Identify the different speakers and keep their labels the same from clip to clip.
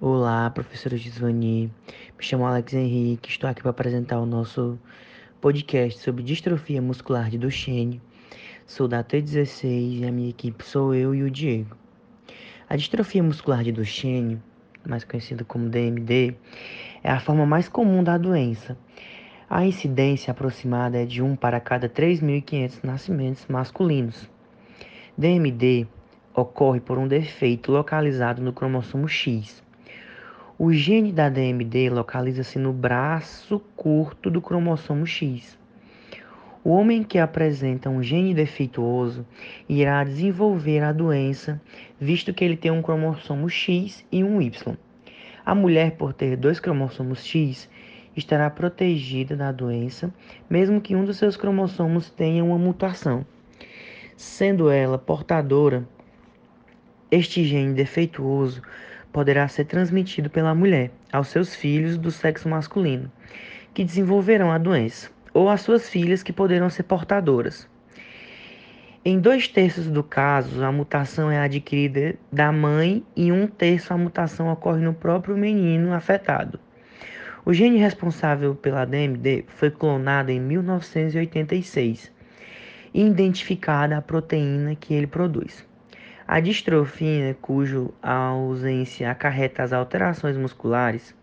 Speaker 1: Olá, professora Gisvani. Me chamo Alex Henrique. Estou aqui para apresentar o nosso podcast sobre distrofia muscular de Duchenne. Sou da T16 e a minha equipe sou eu e o Diego. A distrofia muscular de Duchenne, mais conhecida como DMD, é a forma mais comum da doença. A incidência aproximada é de 1 para cada 3.500 nascimentos masculinos. DMD ocorre por um defeito localizado no cromossomo X o gene da DMD localiza-se no braço curto do cromossomo X. O homem que apresenta um gene defeituoso irá desenvolver a doença, visto que ele tem um cromossomo X e um Y. A mulher, por ter dois cromossomos X, estará protegida da doença, mesmo que um dos seus cromossomos tenha uma mutação. Sendo ela portadora, este gene defeituoso poderá ser transmitido pela mulher aos seus filhos do sexo masculino, que desenvolverão a doença, ou às suas filhas que poderão ser portadoras. Em dois terços do caso, a mutação é adquirida da mãe e um terço a mutação ocorre no próprio menino afetado. O gene responsável pela DMD foi clonado em 1986 e identificada a proteína que ele produz. A distrofia, cujo ausência acarreta as alterações musculares,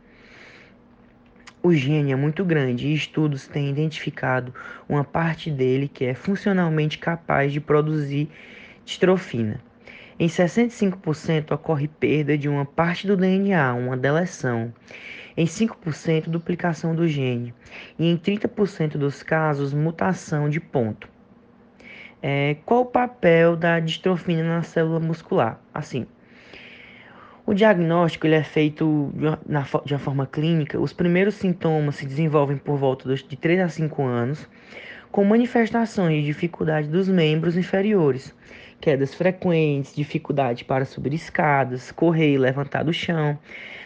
Speaker 1: o gene é muito grande e estudos têm identificado uma parte dele que é funcionalmente capaz de produzir distrofina. Em 65% ocorre perda de uma parte do DNA, uma deleção. Em 5% duplicação do gene e em 30% dos casos mutação de ponto. É, qual o papel da distrofina na célula muscular? Assim, o diagnóstico ele é feito de uma, na, de uma forma clínica. Os primeiros sintomas se desenvolvem por volta de 3 a 5 anos, com manifestações de dificuldade dos membros inferiores, quedas frequentes, dificuldade para subir escadas, correr e levantar do chão.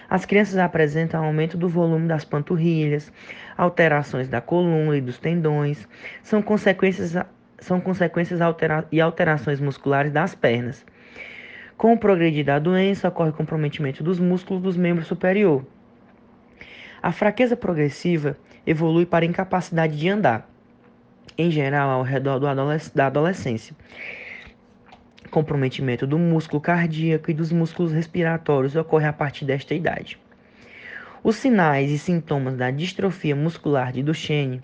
Speaker 1: As crianças apresentam aumento do volume das panturrilhas, alterações da coluna e dos tendões. São consequências são consequências altera e alterações musculares das pernas. Com o progredir da doença, ocorre comprometimento dos músculos dos membros superior. A fraqueza progressiva evolui para incapacidade de andar, em geral ao redor adolesc da adolescência. Comprometimento do músculo cardíaco e dos músculos respiratórios ocorre a partir desta idade. Os sinais e sintomas da distrofia muscular de Duchenne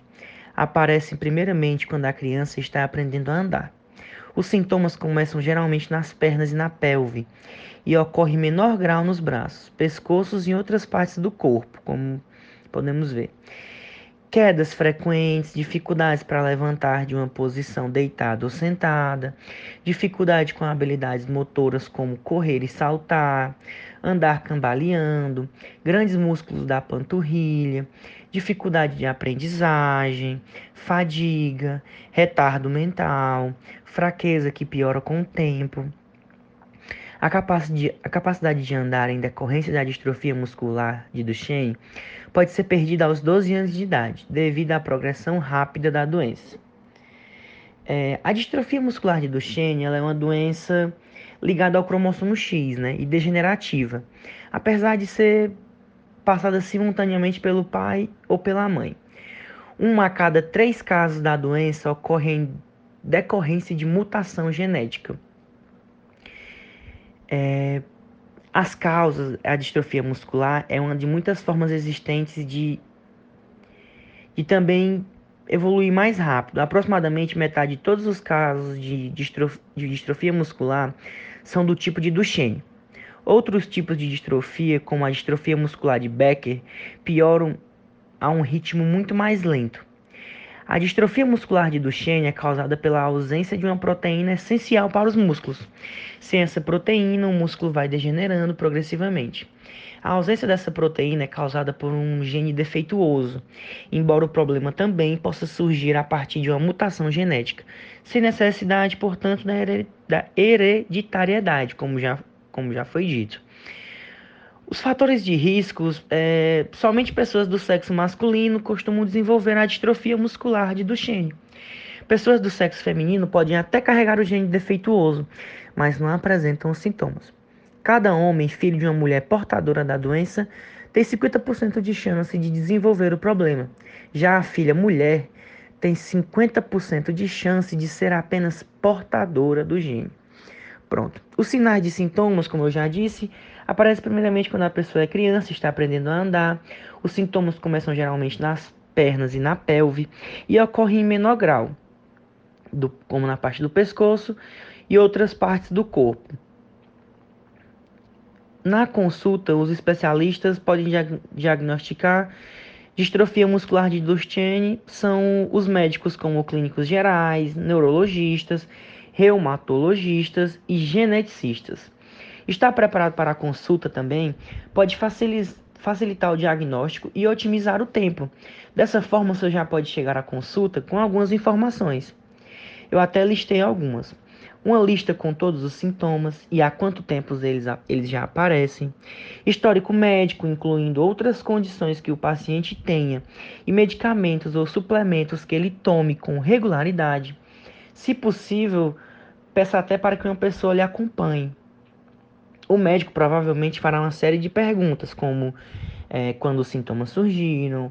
Speaker 1: aparecem primeiramente quando a criança está aprendendo a andar. Os sintomas começam geralmente nas pernas e na pelve e ocorrem em menor grau nos braços, pescoços e outras partes do corpo, como podemos ver. Quedas frequentes, dificuldades para levantar de uma posição deitada ou sentada, dificuldade com habilidades motoras como correr e saltar, andar cambaleando, grandes músculos da panturrilha, dificuldade de aprendizagem, fadiga, retardo mental, fraqueza que piora com o tempo. A capacidade, de andar em decorrência da distrofia muscular de Duchenne pode ser perdida aos 12 anos de idade, devido à progressão rápida da doença. É, a distrofia muscular de Duchenne é uma doença ligada ao cromossomo X né, e degenerativa, apesar de ser passada simultaneamente pelo pai ou pela mãe. Uma a cada três casos da doença ocorre em decorrência de mutação genética. É, as causas, a distrofia muscular é uma de muitas formas existentes de, de também evoluir mais rápido. Aproximadamente metade de todos os casos de, distrof, de distrofia muscular são do tipo de Duchenne. Outros tipos de distrofia, como a distrofia muscular de Becker, pioram a um ritmo muito mais lento. A distrofia muscular de Duchenne é causada pela ausência de uma proteína essencial para os músculos. Sem essa proteína, o músculo vai degenerando progressivamente. A ausência dessa proteína é causada por um gene defeituoso, embora o problema também possa surgir a partir de uma mutação genética, sem necessidade, portanto, da hereditariedade, como já como já foi dito. Os fatores de riscos, é, somente pessoas do sexo masculino costumam desenvolver a distrofia muscular de Duchenne. Pessoas do sexo feminino podem até carregar o gene defeituoso, mas não apresentam sintomas. Cada homem, filho de uma mulher portadora da doença, tem 50% de chance de desenvolver o problema. Já a filha mulher tem 50% de chance de ser apenas portadora do gene. Pronto. Os sinais de sintomas, como eu já disse, aparecem primeiramente quando a pessoa é criança, está aprendendo a andar. Os sintomas começam geralmente nas pernas e na pelve e ocorrem em menor grau, do, como na parte do pescoço e outras partes do corpo. Na consulta, os especialistas podem diag diagnosticar distrofia muscular de Duchenne, são os médicos como clínicos gerais, neurologistas, reumatologistas e geneticistas. Estar preparado para a consulta também pode facilitar o diagnóstico e otimizar o tempo. Dessa forma, você já pode chegar à consulta com algumas informações. Eu até listei algumas uma lista com todos os sintomas e há quanto tempo eles, eles já aparecem, histórico médico, incluindo outras condições que o paciente tenha, e medicamentos ou suplementos que ele tome com regularidade. Se possível, peça até para que uma pessoa lhe acompanhe. O médico provavelmente fará uma série de perguntas, como é, quando os sintomas surgiram,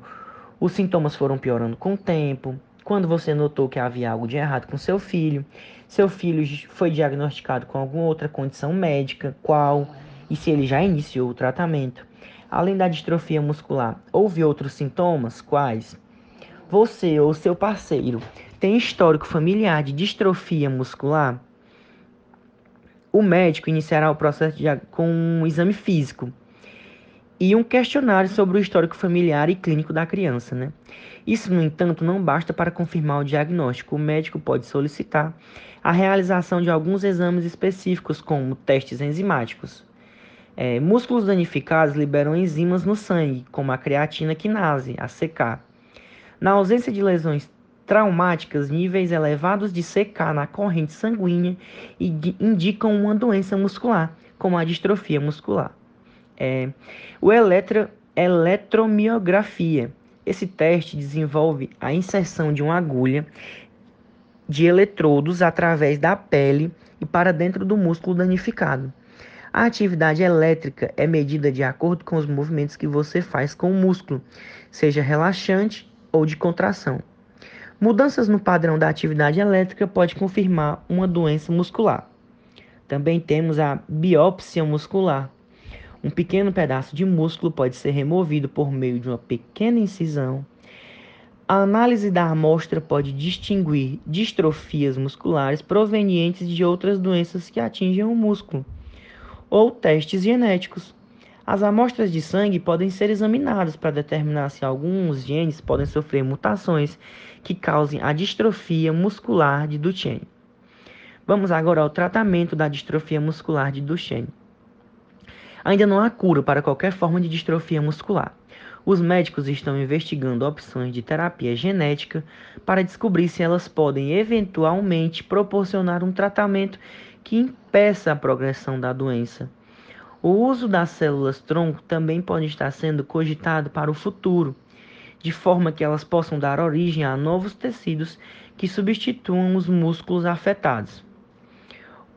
Speaker 1: os sintomas foram piorando com o tempo, quando você notou que havia algo de errado com seu filho, seu filho foi diagnosticado com alguma outra condição médica, qual e se ele já iniciou o tratamento. Além da distrofia muscular, houve outros sintomas, quais? Você ou seu parceiro tem histórico familiar de distrofia muscular? O médico iniciará o processo de, com um exame físico e um questionário sobre o histórico familiar e clínico da criança. Né? Isso, no entanto, não basta para confirmar o diagnóstico. O médico pode solicitar a realização de alguns exames específicos, como testes enzimáticos. É, músculos danificados liberam enzimas no sangue, como a creatina quinase, a CK. Na ausência de lesões traumáticas, níveis elevados de CK na corrente sanguínea indicam uma doença muscular, como a distrofia muscular é o eletro, eletromiografia. Esse teste desenvolve a inserção de uma agulha de eletrodos através da pele e para dentro do músculo danificado. A atividade elétrica é medida de acordo com os movimentos que você faz com o músculo, seja relaxante ou de contração. Mudanças no padrão da atividade elétrica pode confirmar uma doença muscular. Também temos a biópsia muscular, um pequeno pedaço de músculo pode ser removido por meio de uma pequena incisão. A análise da amostra pode distinguir distrofias musculares provenientes de outras doenças que atingem o músculo, ou testes genéticos. As amostras de sangue podem ser examinadas para determinar se alguns genes podem sofrer mutações que causem a distrofia muscular de Duchenne. Vamos agora ao tratamento da distrofia muscular de Duchenne. Ainda não há cura para qualquer forma de distrofia muscular. Os médicos estão investigando opções de terapia genética para descobrir se elas podem eventualmente proporcionar um tratamento que impeça a progressão da doença. O uso das células tronco também pode estar sendo cogitado para o futuro, de forma que elas possam dar origem a novos tecidos que substituam os músculos afetados.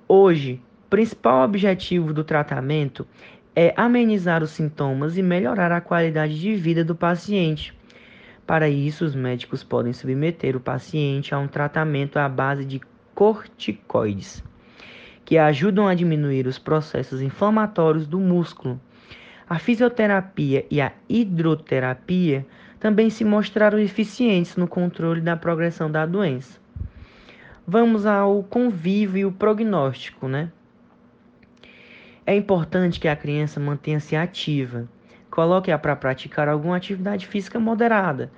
Speaker 1: Hoje, principal objetivo do tratamento é amenizar os sintomas e melhorar a qualidade de vida do paciente. Para isso, os médicos podem submeter o paciente a um tratamento à base de corticoides, que ajudam a diminuir os processos inflamatórios do músculo. A fisioterapia e a hidroterapia também se mostraram eficientes no controle da progressão da doença. Vamos ao convívio e o prognóstico, né? É importante que a criança mantenha-se ativa. Coloque-a para praticar alguma atividade física moderada,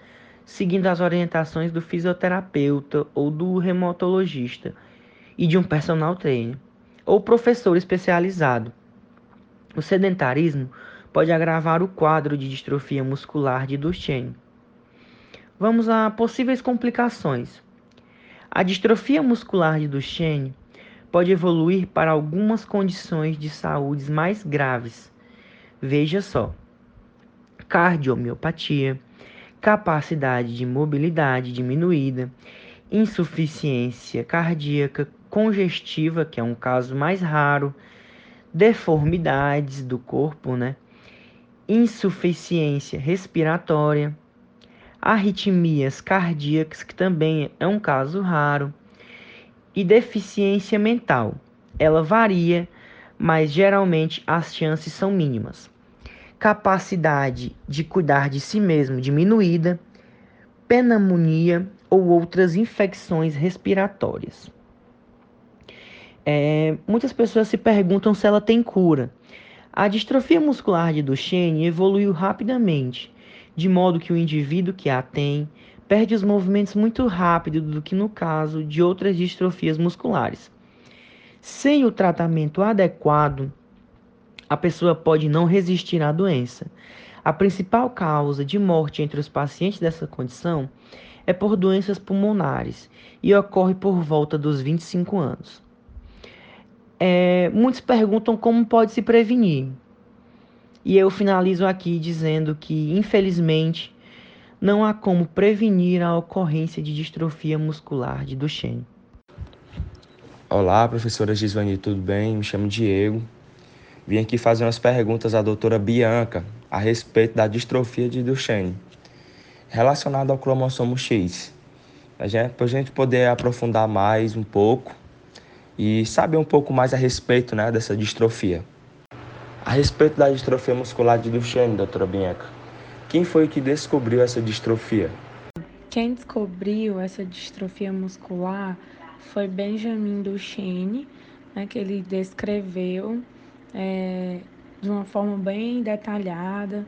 Speaker 1: seguindo as orientações do fisioterapeuta ou do remontologista e de um personal trainer ou professor especializado. O sedentarismo pode agravar o quadro de distrofia muscular de Duchenne. Vamos a possíveis complicações. A distrofia muscular de Duchenne pode evoluir para algumas condições de saúde mais graves. Veja só: cardiomiopatia, capacidade de mobilidade diminuída, insuficiência cardíaca congestiva, que é um caso mais raro, deformidades do corpo, né? insuficiência respiratória, arritmias cardíacas, que também é um caso raro, e deficiência mental. Ela varia, mas geralmente as chances são mínimas. Capacidade de cuidar de si mesmo diminuída, pneumonia ou outras infecções respiratórias. É, muitas pessoas se perguntam se ela tem cura. A distrofia muscular de Duchenne evoluiu rapidamente, de modo que o indivíduo que a tem perde os movimentos muito rápido do que no caso de outras distrofias musculares. Sem o tratamento adequado, a pessoa pode não resistir à doença. A principal causa de morte entre os pacientes dessa condição é por doenças pulmonares e ocorre por volta dos 25 anos. Muitos perguntam como pode se prevenir. E eu finalizo aqui dizendo que, infelizmente, não há como prevenir a ocorrência de distrofia muscular de Duchenne.
Speaker 2: Olá, professora Gisvani, tudo bem? Me chamo Diego. Vim aqui fazer umas perguntas à doutora Bianca a respeito da distrofia de Duchenne, relacionada ao cromossomo X. Para a gente poder aprofundar mais um pouco e saber um pouco mais a respeito né, dessa distrofia. A respeito da distrofia muscular de Duchenne, doutora Bianca, quem foi que descobriu essa distrofia?
Speaker 3: Quem descobriu essa distrofia muscular foi Benjamin Duchenne, né, que ele descreveu é, de uma forma bem detalhada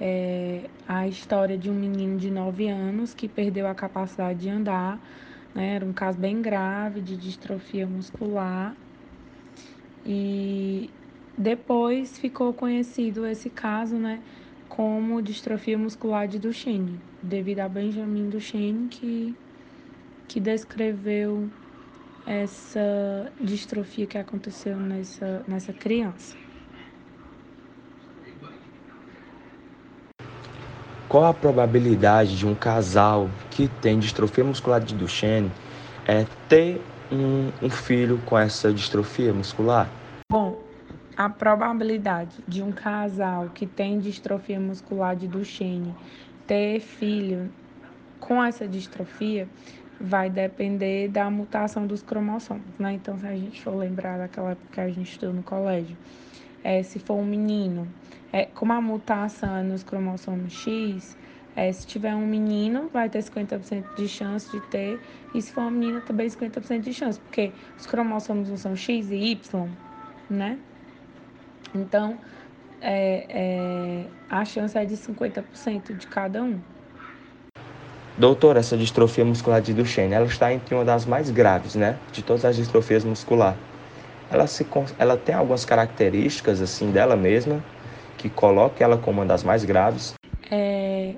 Speaker 3: é, a história de um menino de 9 anos que perdeu a capacidade de andar né? Era um caso bem grave de distrofia muscular. E depois ficou conhecido esse caso, né, como distrofia muscular de Duchenne, devido a Benjamin Duchenne que que descreveu essa distrofia que aconteceu nessa, nessa criança.
Speaker 2: Qual a probabilidade de um casal que tem distrofia muscular de Duchenne é, ter um, um filho com essa distrofia muscular?
Speaker 3: Bom, a probabilidade de um casal que tem distrofia muscular de Duchenne ter filho com essa distrofia vai depender da mutação dos cromossomos, né? Então, se a gente for lembrar daquela época que a gente estudou no colégio, é, se for um menino, é, como a mutação é nos cromossomos X, é, se tiver um menino, vai ter 50% de chance de ter, e se for uma menina, também 50% de chance, porque os cromossomos não são X e Y, né? Então, é, é, a chance é de 50% de cada um.
Speaker 2: Doutor, essa distrofia muscular de Duchenne, ela está entre uma das mais graves, né? De todas as distrofias musculares. Ela, se, ela tem algumas características, assim, dela mesma, que coloca ela como uma das mais graves.
Speaker 3: É,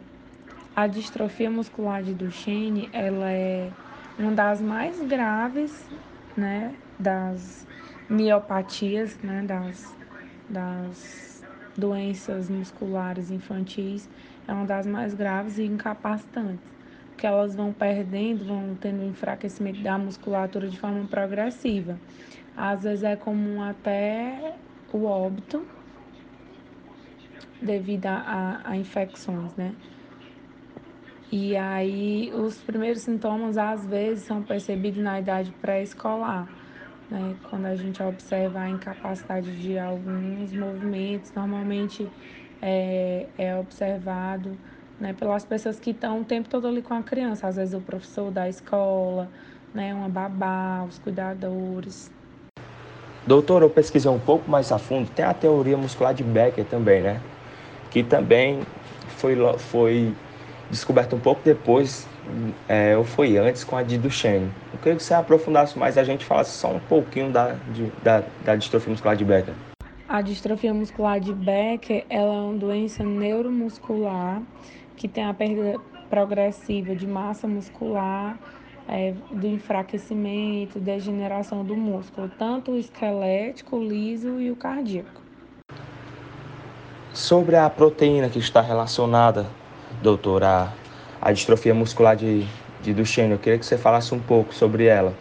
Speaker 3: a distrofia muscular de Duchenne, ela é uma das mais graves, né, das miopatias, né, das, das doenças musculares infantis, é uma das mais graves e incapacitantes, porque elas vão perdendo, vão tendo enfraquecimento da musculatura de forma progressiva. Às vezes é comum até o óbito devido a, a, infecções, né? E aí os primeiros sintomas às vezes são percebidos na idade pré-escolar, né? Quando a gente observa a incapacidade de alguns movimentos, normalmente é, é observado né, pelas pessoas que estão o tempo todo ali com a criança, às vezes o professor da escola, né, uma babá, os cuidadores.
Speaker 2: Doutor, eu pesquisei um pouco mais a fundo, tem a teoria muscular de Becker também, né? Que também foi, foi descoberta um pouco depois, é, ou foi antes, com a de Duchenne. Eu queria que você aprofundasse mais, a gente falasse só um pouquinho da, de, da, da distrofia muscular de Becker.
Speaker 3: A distrofia muscular de Becker ela é uma doença neuromuscular que tem a perda progressiva de massa muscular, é, do enfraquecimento, degeneração do músculo, tanto o esquelético, o liso e o cardíaco.
Speaker 2: Sobre a proteína que está relacionada doutora, a distrofia muscular de, de Duchenne. Eu queria que você falasse um pouco sobre ela.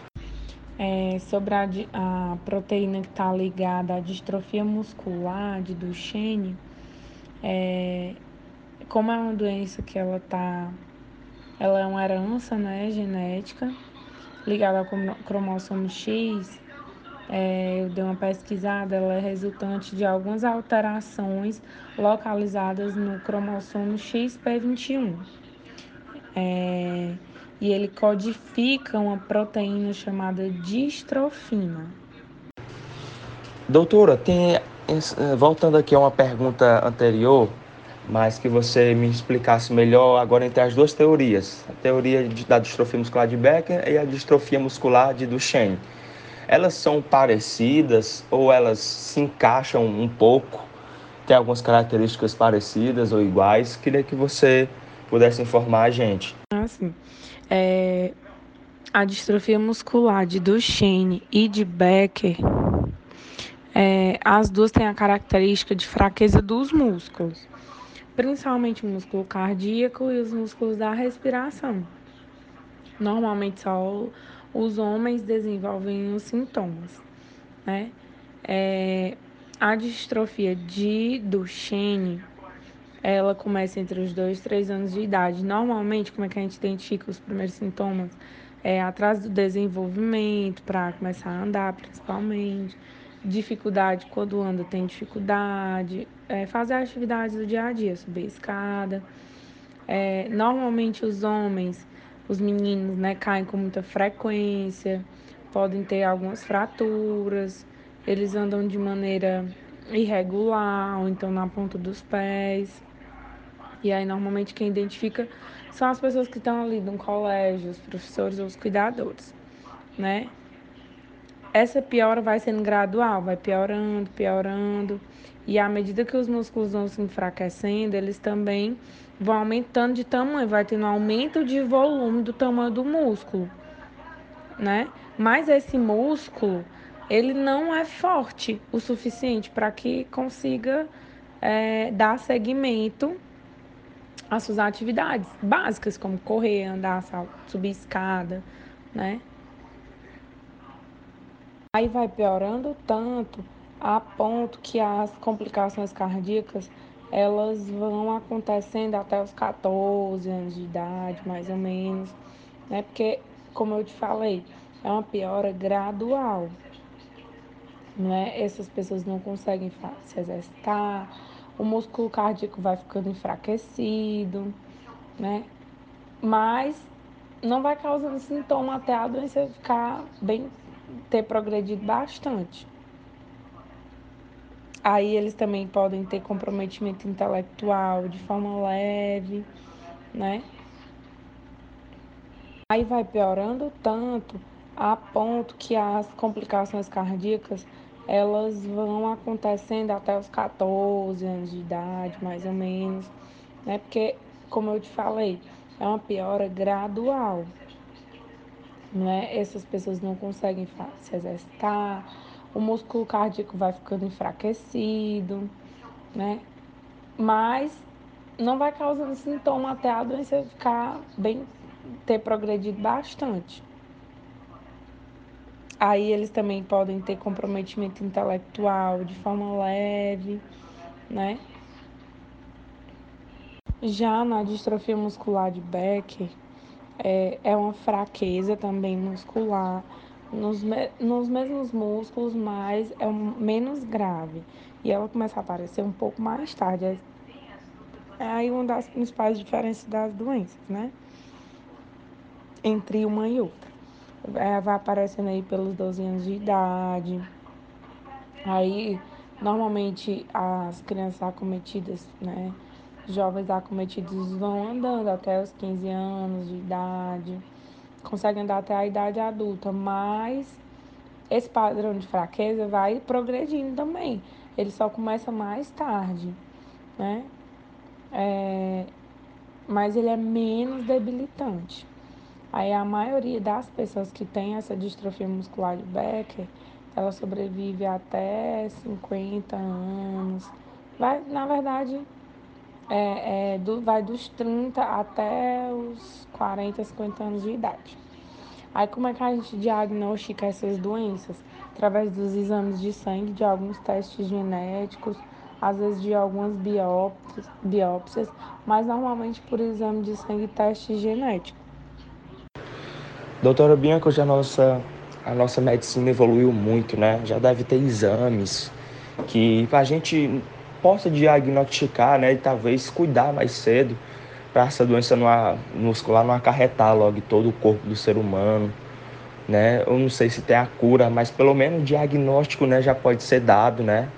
Speaker 3: É, sobre a, a proteína que está ligada à distrofia muscular de Duchenne, é, como é uma doença que ela tá, ela é uma herança, né, genética, ligada ao cromossomo X, é, eu dei uma pesquisada, ela é resultante de algumas alterações localizadas no cromossomo XP21. É, e ele codifica uma proteína chamada distrofina.
Speaker 2: Doutora, tem, voltando aqui a uma pergunta anterior, mas que você me explicasse melhor agora entre as duas teorias, a teoria da distrofia muscular de Becker e a distrofia muscular de Duchenne. Elas são parecidas ou elas se encaixam um pouco? Tem algumas características parecidas ou iguais? Queria que você pudesse informar a gente.
Speaker 3: Ah, sim. É, a distrofia muscular de Duchenne e de Becker, é, as duas têm a característica de fraqueza dos músculos, principalmente o músculo cardíaco e os músculos da respiração. Normalmente só os homens desenvolvem os sintomas, né? É, a distrofia de Duchenne, ela começa entre os 2 e 3 anos de idade. Normalmente, como é que a gente identifica os primeiros sintomas? É atrás do desenvolvimento, para começar a andar, principalmente. Dificuldade, quando anda, tem dificuldade. É, fazer atividades do dia a dia, subir a escada. É, normalmente, os homens os meninos né, caem com muita frequência, podem ter algumas fraturas, eles andam de maneira irregular, ou então na ponta dos pés. E aí, normalmente, quem identifica são as pessoas que estão ali no colégio, os professores ou os cuidadores, né? Essa piora vai sendo gradual, vai piorando, piorando. E à medida que os músculos vão se enfraquecendo, eles também vão aumentando de tamanho, vai tendo um aumento de volume do tamanho do músculo, né? Mas esse músculo, ele não é forte o suficiente para que consiga é, dar seguimento às suas atividades básicas, como correr, andar, subir escada, né? Aí vai piorando tanto a ponto que as complicações cardíacas elas vão acontecendo até os 14 anos de idade, mais ou menos, né? Porque, como eu te falei, é uma piora gradual, né? Essas pessoas não conseguem se exercitar, o músculo cardíaco vai ficando enfraquecido, né? Mas não vai causando sintoma até a doença ficar bem, ter progredido bastante. Aí eles também podem ter comprometimento intelectual de forma leve, né? Aí vai piorando tanto a ponto que as complicações cardíacas elas vão acontecendo até os 14 anos de idade, mais ou menos, né? Porque, como eu te falei, é uma piora gradual, né? Essas pessoas não conseguem se exercitar, o músculo cardíaco vai ficando enfraquecido, né? Mas não vai causando sintoma até a doença ficar bem, ter progredido bastante. Aí eles também podem ter comprometimento intelectual de forma leve, né? Já na distrofia muscular de Becker, é, é uma fraqueza também muscular nos, nos mesmos músculos, mas é um, menos grave. E ela começa a aparecer um pouco mais tarde. É, é aí uma das principais diferenças das doenças, né? Entre uma e outra. É, vai aparecendo aí pelos 12 anos de idade. Aí, normalmente, as crianças acometidas, né? Jovens acometidos vão andando até os 15 anos de idade consegue andar até a idade adulta, mas esse padrão de fraqueza vai progredindo também. Ele só começa mais tarde, né? É, mas ele é menos debilitante. Aí a maioria das pessoas que tem essa distrofia muscular de Becker, ela sobrevive até 50 anos. Vai, na verdade, é, é, do, vai dos 30 até os 40, 50 anos de idade. Aí como é que a gente diagnostica essas doenças? Através dos exames de sangue, de alguns testes genéticos, às vezes de algumas biópsias, biópsias mas normalmente por exame de sangue e teste genético.
Speaker 2: Doutora Bianca, hoje a nossa, a nossa medicina evoluiu muito, né? Já deve ter exames que a gente possa diagnosticar, né? E talvez cuidar mais cedo para essa doença muscular não acarretar logo todo o corpo do ser humano, né? Eu não sei se tem a cura, mas pelo menos o diagnóstico, né, já pode ser dado, né?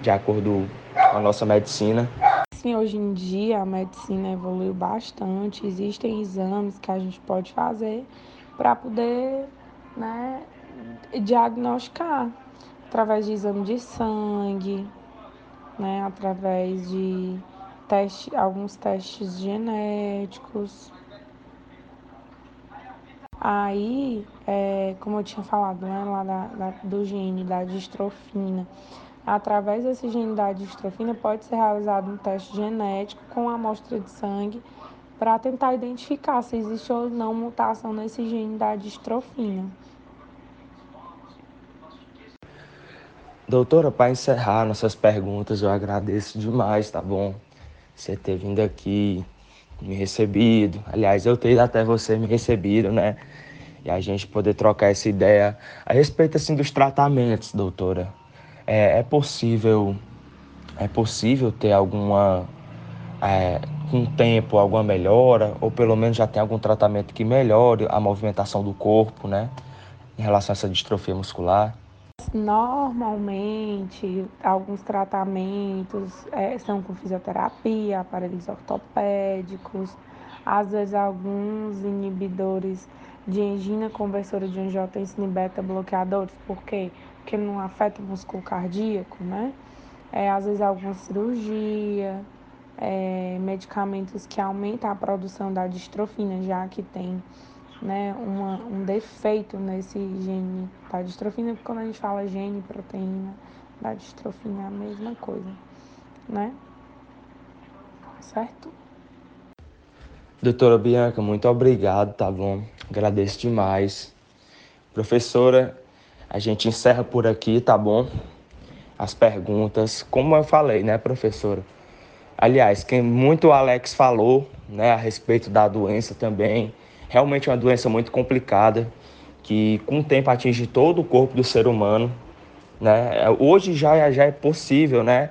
Speaker 2: De acordo com a nossa medicina.
Speaker 3: Sim, hoje em dia a medicina evoluiu bastante, existem exames que a gente pode fazer para poder, né, diagnosticar através de exame de sangue, né, através de teste, alguns testes genéticos. Aí, é, como eu tinha falado, né, lá da, da, do gene da distrofina, através desse gene da distrofina pode ser realizado um teste genético com amostra de sangue para tentar identificar se existe ou não mutação nesse gene da distrofina.
Speaker 2: Doutora, para encerrar nossas perguntas, eu agradeço demais, tá bom? Você ter vindo aqui, me recebido. Aliás, eu ter ido até você me recebido, né? E a gente poder trocar essa ideia a respeito assim dos tratamentos, doutora. É, é possível, é possível ter alguma, é, com o tempo, alguma melhora, ou pelo menos já tem algum tratamento que melhore a movimentação do corpo, né? Em relação a essa distrofia muscular.
Speaker 3: Normalmente, alguns tratamentos é, são com fisioterapia, aparelhos ortopédicos, às vezes alguns inibidores de angina conversora de angiotensina beta bloqueadores, por quê? Porque não afeta o músculo cardíaco, né? É, às vezes alguma cirurgia, é, medicamentos que aumentam a produção da distrofina, já que tem né, uma, um defeito nesse gene da distrofina, porque quando a gente fala gene, proteína da distrofina é a mesma coisa, né? Certo?
Speaker 2: Doutora Bianca, muito obrigado, tá bom? Agradeço demais. Professora, a gente encerra por aqui, tá bom? As perguntas, como eu falei, né, professora? Aliás, quem muito o Alex falou, né, a respeito da doença também, realmente é uma doença muito complicada, que com o tempo atinge todo o corpo do ser humano. Né? Hoje já, já é possível né,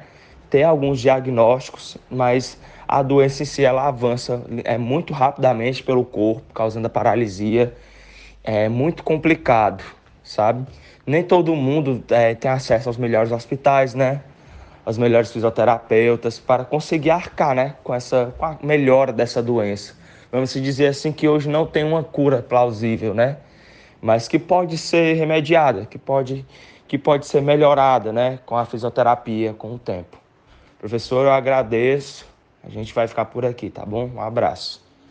Speaker 2: ter alguns diagnósticos, mas a doença em si ela avança é, muito rapidamente pelo corpo, causando a paralisia. É muito complicado, sabe? Nem todo mundo é, tem acesso aos melhores hospitais, né? Aos melhores fisioterapeutas para conseguir arcar, né? Com essa com a melhora dessa doença vamos dizer assim, que hoje não tem uma cura plausível, né? Mas que pode ser remediada, que pode, que pode ser melhorada, né? Com a fisioterapia, com o tempo. Professor, eu agradeço. A gente vai ficar por aqui, tá bom? Um abraço.